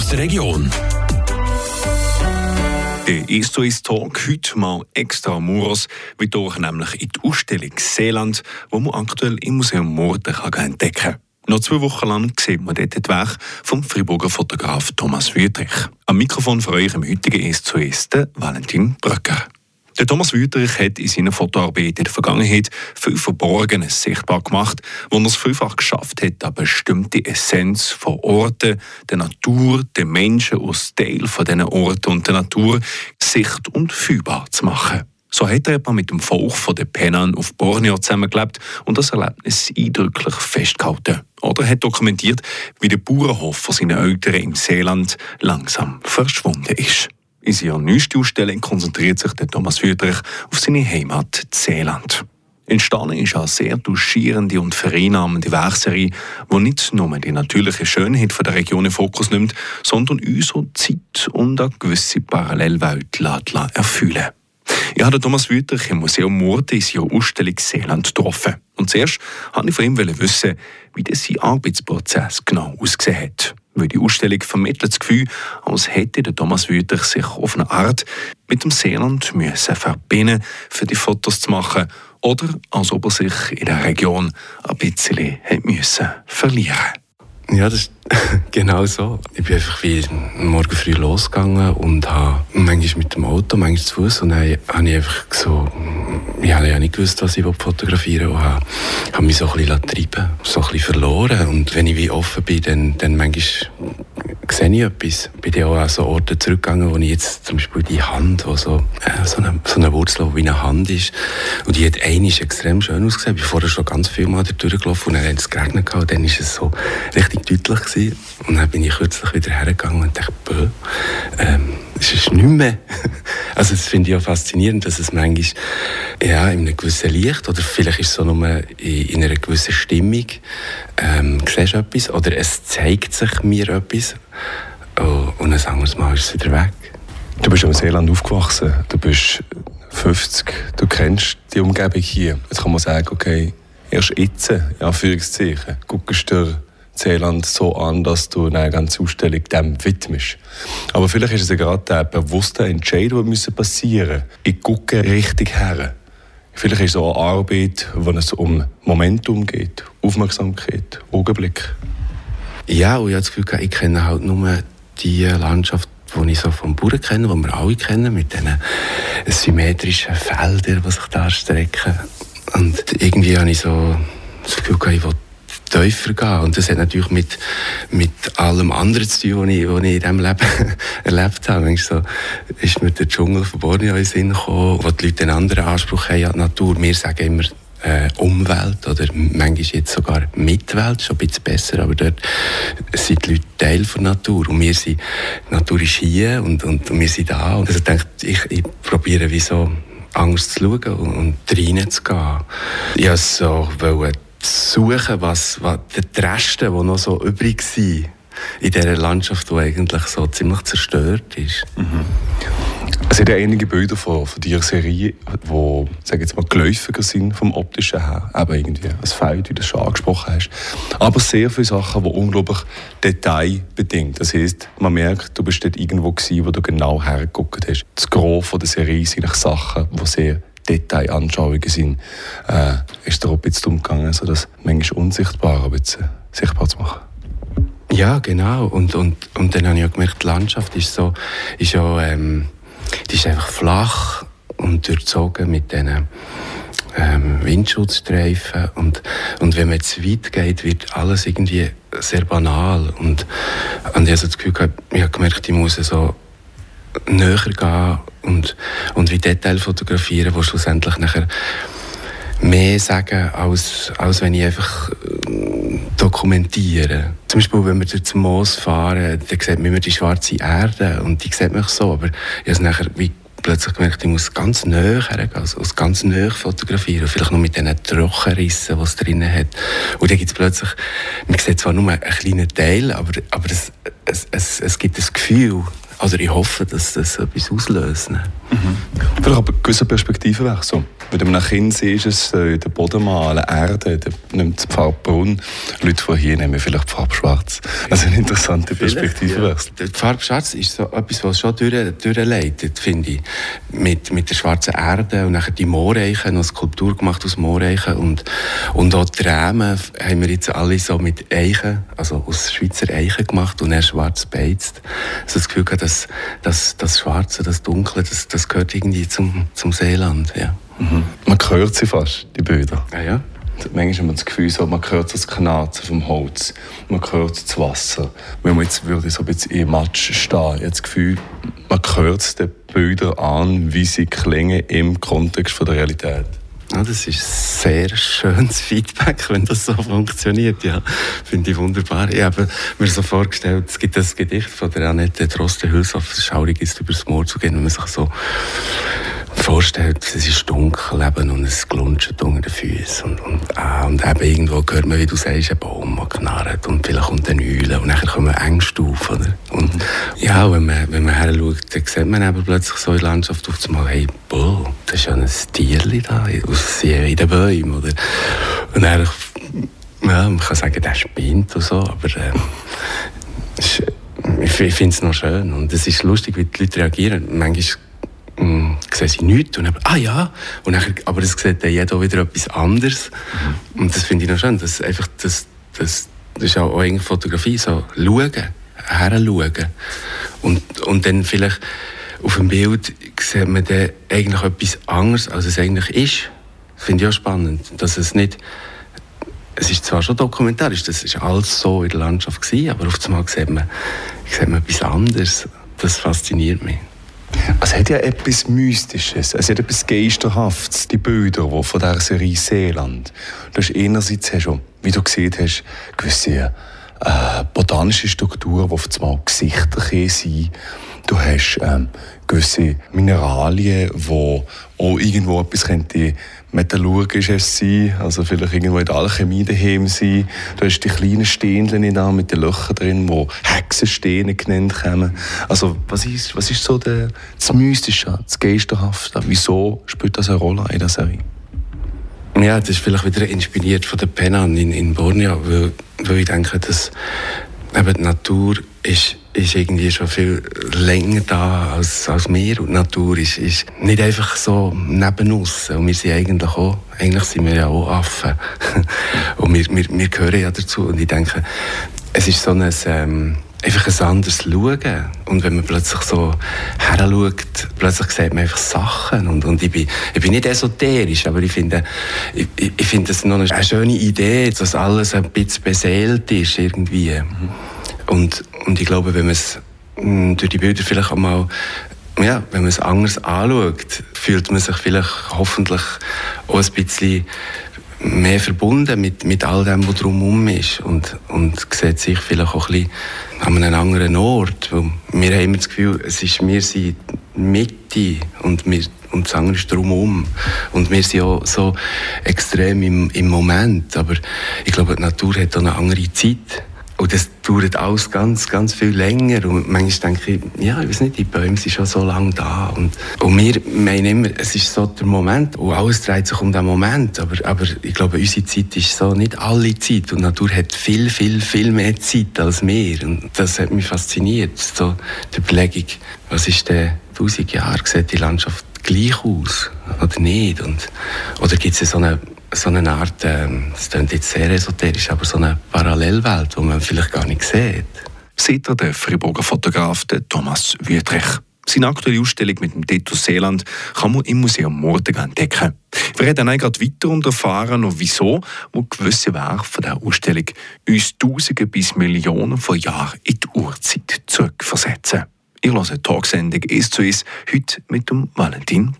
aus der Region. Der ist so ist Talk heute mal extra Muros, wie durch nämlich in die Ausstellung Seeland, wo man aktuell im Museum Morden entdecken kann. Noch zwei Wochen lang sieht man dort die Werk vom Friburger Fotograf Thomas Wüttrich. Am Mikrofon für euch im heutigen ist zuerst Valentin Bröcker. Der Thomas Wüterich hat in seiner Fotoarbeit in der Vergangenheit viel Verborgenes sichtbar gemacht, wo er es vielfach geschafft hat, eine bestimmte Essenz von Orten, der Natur, der Menschen aus Teil von diesen Orten und der Natur sicht- und fühlbar zu machen. So hat er etwa mit dem Volk von den Penan auf Borneo zusammengelebt und das Erlebnis eindrücklich festgehalten. Oder hat dokumentiert, wie der Bauernhof von seinen Eltern im Seeland langsam verschwunden ist. In seiner neuesten Ausstellung konzentriert sich der Thomas Wüterich auf seine Heimat Seeland. Entstanden ist eine sehr duschierende und vereinnahmende Werkserie, die nicht nur die natürliche Schönheit der Region in Fokus nimmt, sondern uns auch Zeit und eine gewisse Parallelwelt erfüllen ich habe Thomas Wüterich im Museum Murte in seiner Ausstellung Seeland getroffen. Und zuerst wollte ich von ihm wissen, wie sein Arbeitsprozess genau ausgesehen hat weil die Ausstellung vermittelt das Gefühl, als hätte der Thomas Wüterich sich auf eine Art mit dem Seeland müssen verbinden für die Fotos zu machen oder als ob er sich in der Region ein bisschen müssen verlieren ja, das ist genau so. Ich bin einfach wie morgen früh losgegangen und habe manchmal mit dem Auto, manchmal zu Fuß und dann habe ich einfach so, ich habe ja nicht gewusst, was ich fotografieren will und habe, habe mich so ein bisschen treiben so ein bisschen verloren und wenn ich wie offen bin, dann, dann manchmal sehe ich etwas. Ich bin ja auch an so Orte zurückgegangen, wo ich jetzt zum Beispiel die Hand, wo so, äh, so, eine, so eine Wurzel, wie eine Hand ist, und die hat eine extrem schön ausgesehen. Ich bin vorher schon ganz viel Mal durchgelaufen und dann hat es geregnet und dann war es so richtig deutlich gewesen. Und dann bin ich kürzlich wieder hergegangen und dachte, bö, ähm, es ist nicht mehr. Also das finde ich auch faszinierend, dass es manchmal ja, in einem gewissen Licht oder vielleicht ist es so nur in, in einer gewissen Stimmung, ähm, siehst du etwas oder es zeigt sich mir etwas oh, und ein anderes Mal ist es wieder weg. Du bist im Seeland aufgewachsen, du bist 50, du kennst die Umgebung hier. Jetzt kann man sagen, okay, erst jetzt, in Anführungszeichen, guckst du dir Seeland so an, dass du eine ganze Ausstellung dem widmest. Aber vielleicht ist es ja gerade der bewusste Entscheid, der passieren muss. Ich gucke richtig her. Vielleicht ist es so eine Arbeit, wo es um Momentum geht, Aufmerksamkeit, Augenblick. Ja, und ich habe das Gefühl, ich kenne halt nur die Landschaft, die ich so vom Bauern kenne, die wir alle kennen, mit diesen symmetrischen Feldern, die sich da strecken. Und irgendwie habe ich so das Gefühl, ich will tiefer gehen. Und das hat natürlich mit, mit allem anderen zu tun, was ich, was ich in diesem Leben erlebt habe. Manchmal so ist mir der Dschungel von Borneo in den Sinn gekommen, wo die Leute einen anderen Anspruch haben an die Natur. Wir sagen immer, äh, Umwelt oder manchmal jetzt sogar Mitwelt, schon ein bisschen besser, aber dort sind die Leute Teil der Natur und wir sind, die Natur ist hier und, und, wir sind da und also ich denke, ich, ich probiere wie so Angst zu schauen und, und reinzugehen. Ich wollte so suchen, was, was die Reste, die noch so übrig sind in dieser Landschaft, die eigentlich so ziemlich zerstört ist. Mhm. Es sind ja einige Bilder von, von dieser Serie, die, sage jetzt mal, geläufiger sind vom optischen her. Eben irgendwie ein Feld, wie du schon angesprochen hast. Aber sehr viele Sachen, die unglaublich detailbedingt. Das heisst, man merkt, du bist dort irgendwo gewesen, wo du genau hergeguckt hast. Das Gros der Serie sind Sachen, die sehr Detailanschauungen sind, äh, ist der ein bisschen darum gegangen, also das manchmal unsichtbar ein bisschen sichtbar zu machen. Ja, genau. Und, und, und dann habe ich auch gemerkt, die Landschaft ist so, ist ja, ähm, die ist einfach flach und durchzogen mit diesen ähm, Windschutzstreifen. Und, und wenn man zu weit geht, wird alles irgendwie sehr banal. Und, und ich habe das Gefühl, ich habe gemerkt, ich muss so näher gehen und, und wie Detail fotografieren, wo schlussendlich nachher mehr sagen, als, als wenn ich einfach äh, dokumentiere. Zum Beispiel, wenn wir durch Moos fahren, dann sieht man immer die schwarze Erde und die sieht man so, aber ich habe nachher wie plötzlich gemerkt, ich muss ganz näher hergehen, also ganz näher fotografieren, vielleicht noch mit diesen Trockenrissen, die es drinnen hat. Und dann gibt es plötzlich, man sieht zwar nur einen kleinen Teil, aber, aber es, es, es, es gibt das Gefühl, also ich hoffe, dass das etwas auslöst. Mhm. Vielleicht aber gewisse Perspektivenwechsel. Du nach hinten siehst, es äh, der Boden malen, Erde, der nimmt die Farbe braun. Leute von hier nehmen vielleicht die Farbe schwarz. Also eine interessante Perspektivewechsel. Ja. Die Farbe schwarz ist so etwas, was schon durch, durchleitet, finde ich. Mit, mit der schwarzen Erde und nachher die Mooreichen, eine Skulptur gemacht aus Mooreichen und, und auch die Rämen haben wir jetzt alle so mit Eichen, also aus Schweizer Eichen gemacht und er schwarz beizt. Also das Gefühl gehabt, dass, dass das Schwarze, das Dunkle, das, das gehört irgendwie zum, zum Seeland, ja. Mhm. Man hört sie fast, die Bilder. Ah, ja? Manchmal hat man das Gefühl, so, man hört das Knarzen vom Holz, man hört das Wasser. Wenn man jetzt würde so ein bisschen im Matsch stehen, jetzt das Gefühl, man hört den Bildern an, wie sie klingen im Kontext von der Realität. Ja, das ist sehr schönes Feedback, wenn das so funktioniert. Ja, finde ich wunderbar. Ich habe mir so vorgestellt, es gibt das Gedicht von der Annette Droste-Hülshoff, «Schaurig ist übers Moor zu gehen», wenn man sich so vorstellt, es ist dunkel eben, und es glunzt unter den Füßen. Und, und, äh, und eben irgendwo hört man, wie du sagst, ein Baum, der knarrt und vielleicht kommt eine Eule und dann kommen Ängste auf. Oder? Und ja, wenn man, wenn man her schaut, dann sieht man eben plötzlich so in der Landschaft auf einmal, hey, boah, das ist ja ein Tierchen da, aus in den Bäumen. Oder? Und dann, ja, man kann sagen, der spinnt und so, aber äh, ich finde es noch schön. Und es ist lustig, wie die Leute reagieren. Manchmal mh, hm, sehen sie nichts und dann, ah ja, und dann, aber es sieht dann jeder wieder etwas anderes. Mhm. Und das finde ich noch schön, dass einfach das, das, das ist auch eigentlich Fotografie, so schauen, heranschauen. Und, und dann vielleicht auf dem Bild sieht man dann eigentlich etwas anderes, als es eigentlich ist. Das finde ich auch spannend, dass es nicht es ist zwar schon dokumentarisch, das ist alles so in der Landschaft gewesen, aber auf einmal sieht man, sieht man etwas anderes. Das fasziniert mich. Es hat ja etwas Mystisches, es hat etwas Geisterhaftes, die Bilder die von dieser Serie Seeland. Du hast einerseits hast du, wie du gesehen hast, gewisse äh, botanische Strukturen, die auf einmal Gesichter sind. Du hast ähm, gewisse Mineralien, die auch irgendwo etwas könnte metallurgisches sein, also vielleicht irgendwo in der Alchemie daheim sein. Du hast die kleinen Steinchen da mit den Löchern drin, wo Hexensteine genannt werden. Also was ist, was ist so der, das Mystische, das Geisterhafte? Wieso spielt das eine Rolle in der Serie? Ja, das ist vielleicht wieder inspiriert von der Penan in, in Borneo, weil, weil ich denke, dass eben die Natur ist ist irgendwie schon viel länger da als, als wir. Und die Natur ist, ist nicht einfach so neben uns. Und wir sind eigentlich auch, eigentlich sind wir ja auch Affen. und wir, wir, wir gehören ja dazu. Und ich denke, es ist so ein, ähm, einfach ein anderes Schauen. Und wenn man plötzlich so heranschaut, plötzlich sieht man einfach Sachen. Und, und ich, bin, ich bin nicht esoterisch, aber ich finde, ich, ich finde es noch eine schöne Idee, dass alles ein bisschen beseelt ist irgendwie. Und, und ich glaube, wenn man es mm, durch die Bilder vielleicht auch mal ja, wenn man es anders anschaut, fühlt man sich vielleicht hoffentlich auch ein bisschen mehr verbunden mit, mit all dem, was drumherum ist und, und sieht sich vielleicht auch ein an einem anderen Ort. Wir haben immer das Gefühl, es ist, wir sind Mitte und, wir, und das andere ist drumherum. Und wir sind auch so extrem im, im Moment. Aber ich glaube, die Natur hat auch eine andere Zeit. Und das dauert alles ganz, ganz viel länger. Und manchmal denke ich, ja, ich weiß nicht, die Bäume sind schon so lange da. Und, und wir meinen immer, es ist so der Moment. Und alles dreht sich um den Moment. Aber, aber ich glaube, unsere Zeit ist so nicht alle Zeit. Und die Natur hat viel, viel, viel mehr Zeit als wir. Und das hat mich fasziniert. So die Überlegung, was ist denn 1000 Jahre, sieht die Landschaft gleich aus? Oder nicht? Und, oder gibt es so eine so eine Art, äh, das klingt jetzt sehr esoterisch, aber so eine Parallelwelt, die man vielleicht gar nicht sieht. Sieht er der Friburger Fotograf Thomas Wüttrich. Seine aktuelle Ausstellung mit dem Titel Seeland kann man im Museum Morden entdecken. Wir reden dann gerade weiter und erfahren noch wieso, wo gewisse Werke von der Ausstellung uns Tausende bis Millionen von Jahren in die Urzeit zurückversetzen. Ich höre Talksendung «Ist zu ist» heute mit dem Valentin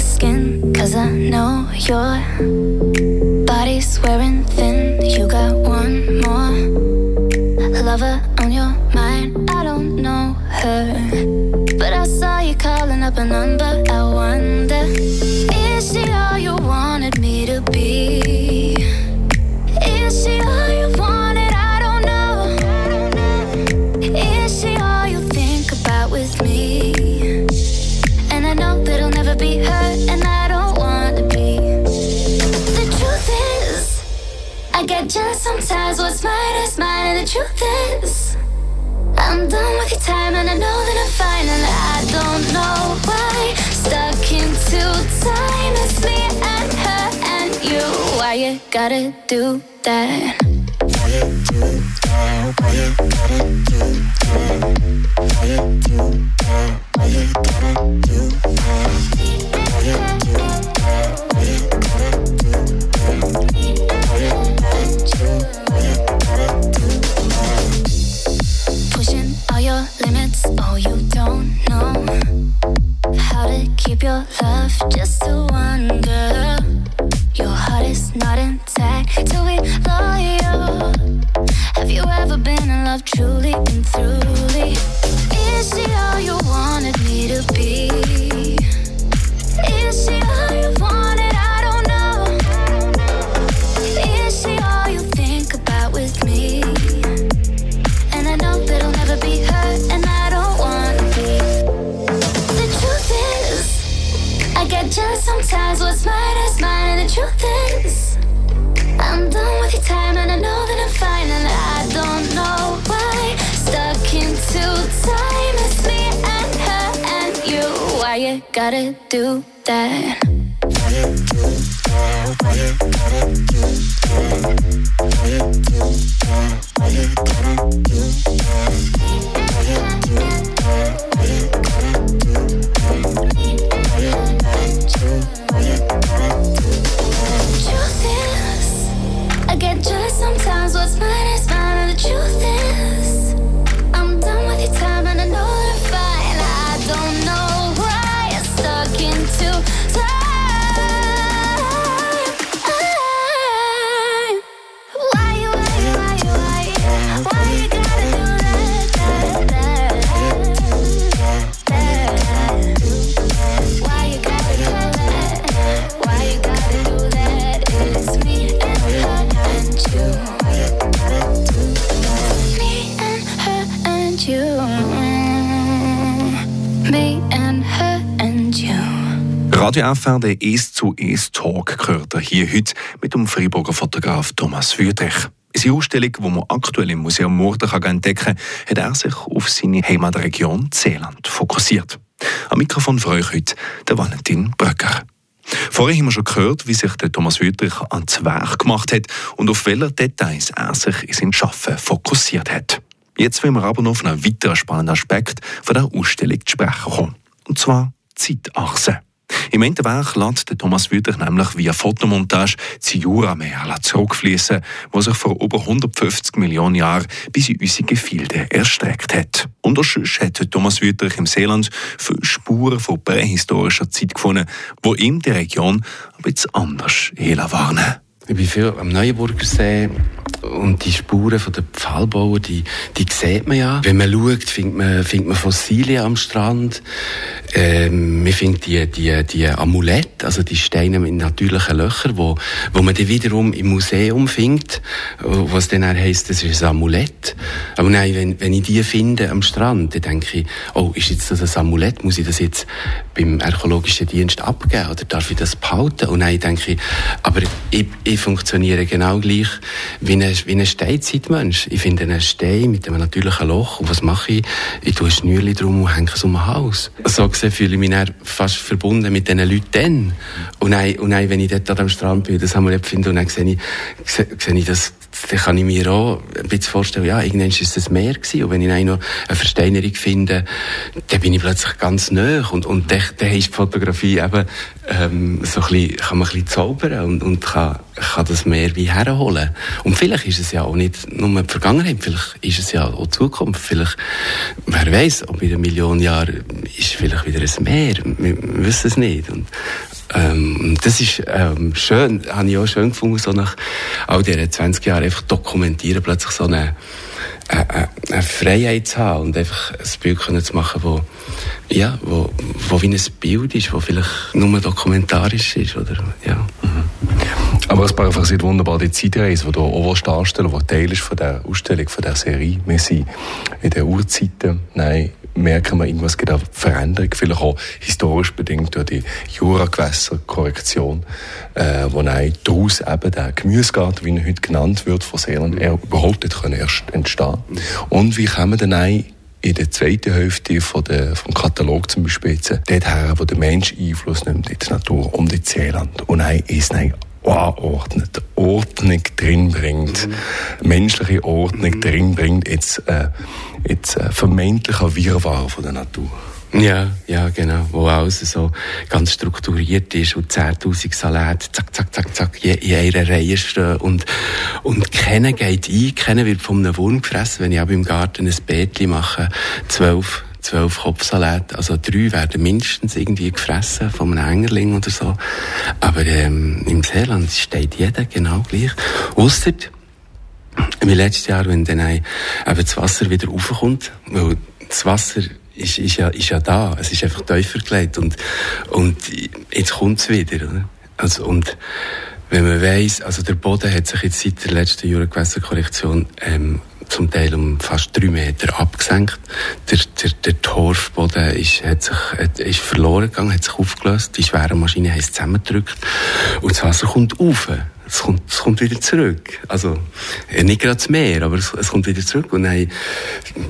skin, cause I know your body's wearing thin. You got one more lover on your mind. I don't know her, but I saw you calling up a number. Time, and I know that I'm fine, and I don't know why. Stuck into time, it's me and her and you. Why you gotta do that? Why you do that? Why you gotta do that? Why you do that? Why you gotta do that? Love truly and truly? Is she all you wanted me to be? Is she gotta do that? Why you do that? Why you gotta do that? Why you gotta do that? Why you gotta do that? Why you gotta do? Why you gotta do that? Truth is, I get jealous sometimes. What's mine Radio FR, der «Es zu Es Talk» gehört ihr hier heute mit dem Freiburger Fotograf Thomas Wüthrich. In seiner Ausstellung, die man aktuell im Museum Murten entdecken kann, hat er sich auf seine Heimatregion Seeland fokussiert. Am Mikrofon für euch heute der Valentin Bröcker. Vorher haben wir schon gehört, wie sich der Thomas Wüthrich ans Werk gemacht hat und auf welche Details er sich in seinem Arbeiten fokussiert hat. Jetzt wollen wir aber noch auf einen weiteren spannenden Aspekt von der Ausstellung zu sprechen kommen. Und zwar Zeitachse. Im Endwerk lässt Thomas Wüthrich nämlich via Fotomontage das Jurameer zurückfließen, das sich vor über 150 Millionen Jahren bis in unsere Gefilde erstreckt hat. Und auch sonst hat Thomas Wüthrich im Seeland viele Spuren von prähistorischer Zeit gefunden, wo ihm die Region ein bisschen anders warnen. Ich bin viel am Neuenburgersee und die Spuren der Pfahlbauer, die, die sieht man ja. Wenn man schaut, findet man, findet man Fossilien am Strand. Ähm, man findet die, die, die Amulette, also die Steine mit natürlichen Löchern, wo, wo man die wiederum im Museum findet, was dann heisst, das ist ein Amulett. Aber nein, wenn, wenn ich die finde am Strand, dann denke ich, oh, ist jetzt das ein Amulett? Muss ich das jetzt beim archäologischen Dienst abgeben oder darf ich das behalten? Und nein, denke ich, aber ich, ich funktioniere genau gleich wie ein, wie ein Steinzeitmensch. Ich finde einen Stein mit einem natürlichen Loch und was mache ich? Ich tue ein Schnürchen drum und hänge es um den Hals. So gesehen fühle ich mich dann fast verbunden mit diesen Leuten dann. Und dann, und dann wenn ich dort am Strand bin, das Amulett finde und dann sehe ich, sehe, sehe ich das dann kann ich mir auch ein bisschen vorstellen, ja, irgendwann war es das Meer gewesen. Und wenn ich noch eine Versteinerung finde, dann bin ich plötzlich ganz nah. Und, und dann, dann ist die Fotografie eben, ähm, so ein bisschen, kann man ein bisschen zaubern und, und kann, kann das Meer wie herholen. Und vielleicht ist es ja auch nicht nur die Vergangenheit, vielleicht ist es ja auch die Zukunft. Vielleicht, wer weiß, ob in einer Million Jahren ist vielleicht wieder ein Meer. Wir, wir wissen es nicht. Und, ähm, das ist ähm, schön, habe ich auch schön gefunden, so nach all diesen 20 Jahren einfach dokumentieren, plötzlich so eine, eine, eine Freiheit zu haben und einfach ein Bild können zu machen, wo, ja, wo, wo wie ein Bild ist, wo vielleicht nur dokumentarisch ist, oder, ja. Aber es paraphrasiert wunderbar die Zeitreise, die du auch darstellen willst, die Teil ist von der Ausstellung, von der Serie. Wir sind in den Urzeiten, nein, merken wir, irgendwas gibt eine Veränderung, vielleicht auch historisch bedingt durch die Juragewässerkorrektion, äh, wo nein, daraus eben der Gemüsegarten, wie er heute genannt wird, von Seeland, er überhaupt nicht erst entstehen Und wie kommen dann ein in der zweiten Hälfte von der, vom Katalog zum Beispiel dort her, wo der Mensch Einfluss nimmt in die Natur, um die Seeland. Und nein, ist nein anordnet, Ordnung drin bringt, mhm. menschliche Ordnung mhm. drin bringt, jetzt, äh, jetzt äh, vermeintlicher Wirrwarr von der Natur. Ja, ja, genau. Wo alles so ganz strukturiert ist und 10.000 Salate, zack, zack, zack, zack, in einer Reihe stehen. Und, und keiner geht ein, keiner wird von einem Wurm gefressen. Wenn ich auch im Garten ein Beetchen mache, zwölf zwölf Kopfsalate, also drei werden mindestens irgendwie gefressen von einem Engerling oder so. Aber ähm, im Seeland steht jeder genau gleich. Ausser wie letztes Jahr, wenn dann eben das Wasser wieder raufkommt, weil das Wasser ist, ist, ja, ist ja da, es ist einfach tiefer gelegt und, und jetzt kommt es wieder. Oder? Also, und wenn man weiss, also der Boden hat sich jetzt seit der letzten Juragewässerkorrektion ähm, zum Teil um fast drei Meter abgesenkt. Der, der, der Torfboden ist, hat sich, hat, ist verloren gegangen, hat sich aufgelöst. Die schwere Maschine haben es zusammengedrückt. Und das Wasser kommt rauf es kommt, es kommt wieder zurück. Also, nicht gerade Meer, aber es, es kommt wieder zurück. Und dann,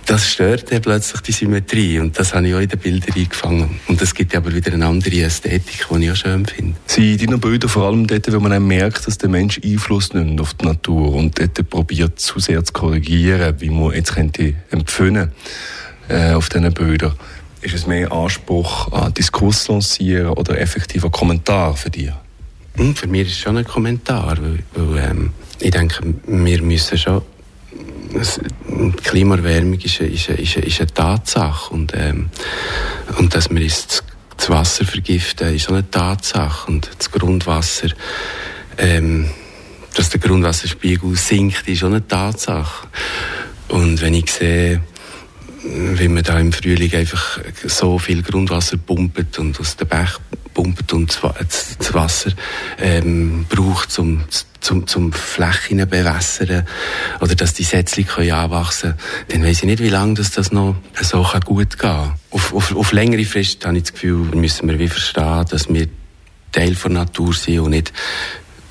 das stört dann plötzlich die Symmetrie. Und das habe ich auch in den Bildern eingefangen. Und das gibt aber wieder eine andere Ästhetik, die ich auch schön finde. Sie deine Bilder vor allem dort, wo man merkt, dass der Mensch Einfluss nimmt auf die Natur und dort probiert, zu sehr zu korrigieren, wie man jetzt könnte empfinden äh, auf diesen Bildern. Ist es mehr Anspruch an Diskurs lancieren oder effektiver Kommentar für dich? Hm, für mich ist es schon ein Kommentar, weil, weil ähm, ich denke, wir müssen schon die Klimaerwärmung ist, ist, ist, ist eine Tatsache und, ähm, und dass wir uns das Wasser vergiften, ist auch eine Tatsache und das Grundwasser, ähm, dass der Grundwasserspiegel sinkt, ist auch eine Tatsache. Und wenn ich sehe, wie man da im Frühling einfach so viel Grundwasser pumpt und aus den Bach pumpt und das Wasser ähm, braucht, um zum, zum Flächen bewässern oder dass die Sätzchen anwachsen können, dann weiß ich nicht, wie lange das, das noch so gut gehen kann. Auf, auf, auf längere Frist habe ich das Gefühl, müssen wir wie verstehen, dass wir Teil der Natur sind und nicht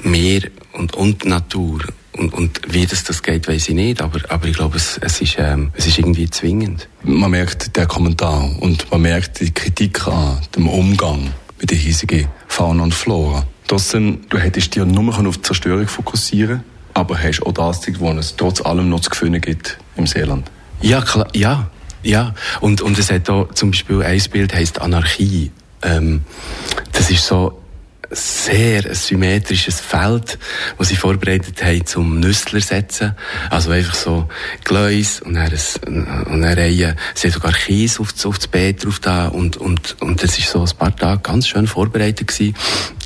Meer und, und Natur. Und, und wie das, das geht, weiß ich nicht, aber, aber ich glaube, es, es, ist, ähm, es ist irgendwie zwingend. Man merkt den Kommentar und man merkt die Kritik an dem Umgang mit der hiesigen Fauna und Flora. Trotzdem, du hättest dich nur auf die Zerstörung fokussieren aber hast auch das, wo es trotz allem noch zu gewinnen gibt im Seeland. Ja, klar, ja, ja. Und, und es hat auch zum Beispiel ein Bild, heisst Anarchie. Ähm, das ist so, sehr symmetrisches Feld, das sie vorbereitet haben zum Nüssler setzen. Also einfach so Gleis und dann, ein, und eine Reihe, sie haben sogar Kies auf, auf das Bett drauf da und, und, und das ist so ein paar Tage ganz schön vorbereitet gewesen.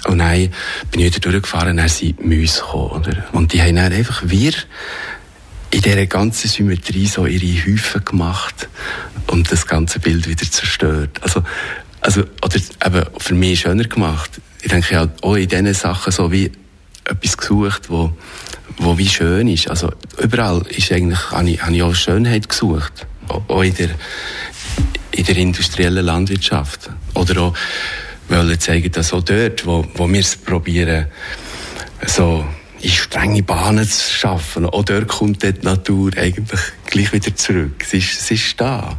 Und dann bin ich wieder durchgefahren und dann sind Mäuse gekommen, oder? Und die haben dann einfach wir in dieser ganzen Symmetrie so ihre Häufe gemacht und das ganze Bild wieder zerstört. Also, also, oder eben für mich schöner gemacht ich denke, ich habe auch in diesen Sachen so wie etwas gesucht, wo, wo wie schön ist. Also überall ist eigentlich, habe ich, habe ich auch Schönheit gesucht. Auch in der, in der industriellen Landwirtschaft. Oder auch, wollen zeigen, dass auch dort, wo, wo wir es probieren, so in strenge Bahnen zu schaffen, auch dort kommt die Natur eigentlich gleich wieder zurück. Sie ist, sie ist da.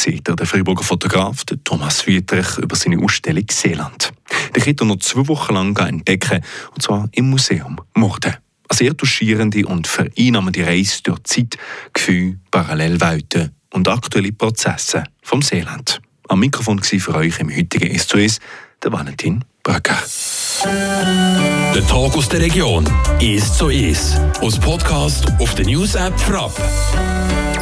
Sieht der Freiburger Fotograf Thomas Wietrich über seine Ausstellung Seeland. Könnt ihr noch zwei Wochen lang entdecken, und zwar im Museum Morden. Eine sehr touchierende und vereinnahmende Reise durch Zeit, Gefühle, Parallelwelten und aktuelle Prozesse vom Seeland. Am Mikrofon war für euch im heutigen S2S der Valentin Bröcker. Der Tag aus der Region ist so ist. Aus Podcast auf der News App Frapp.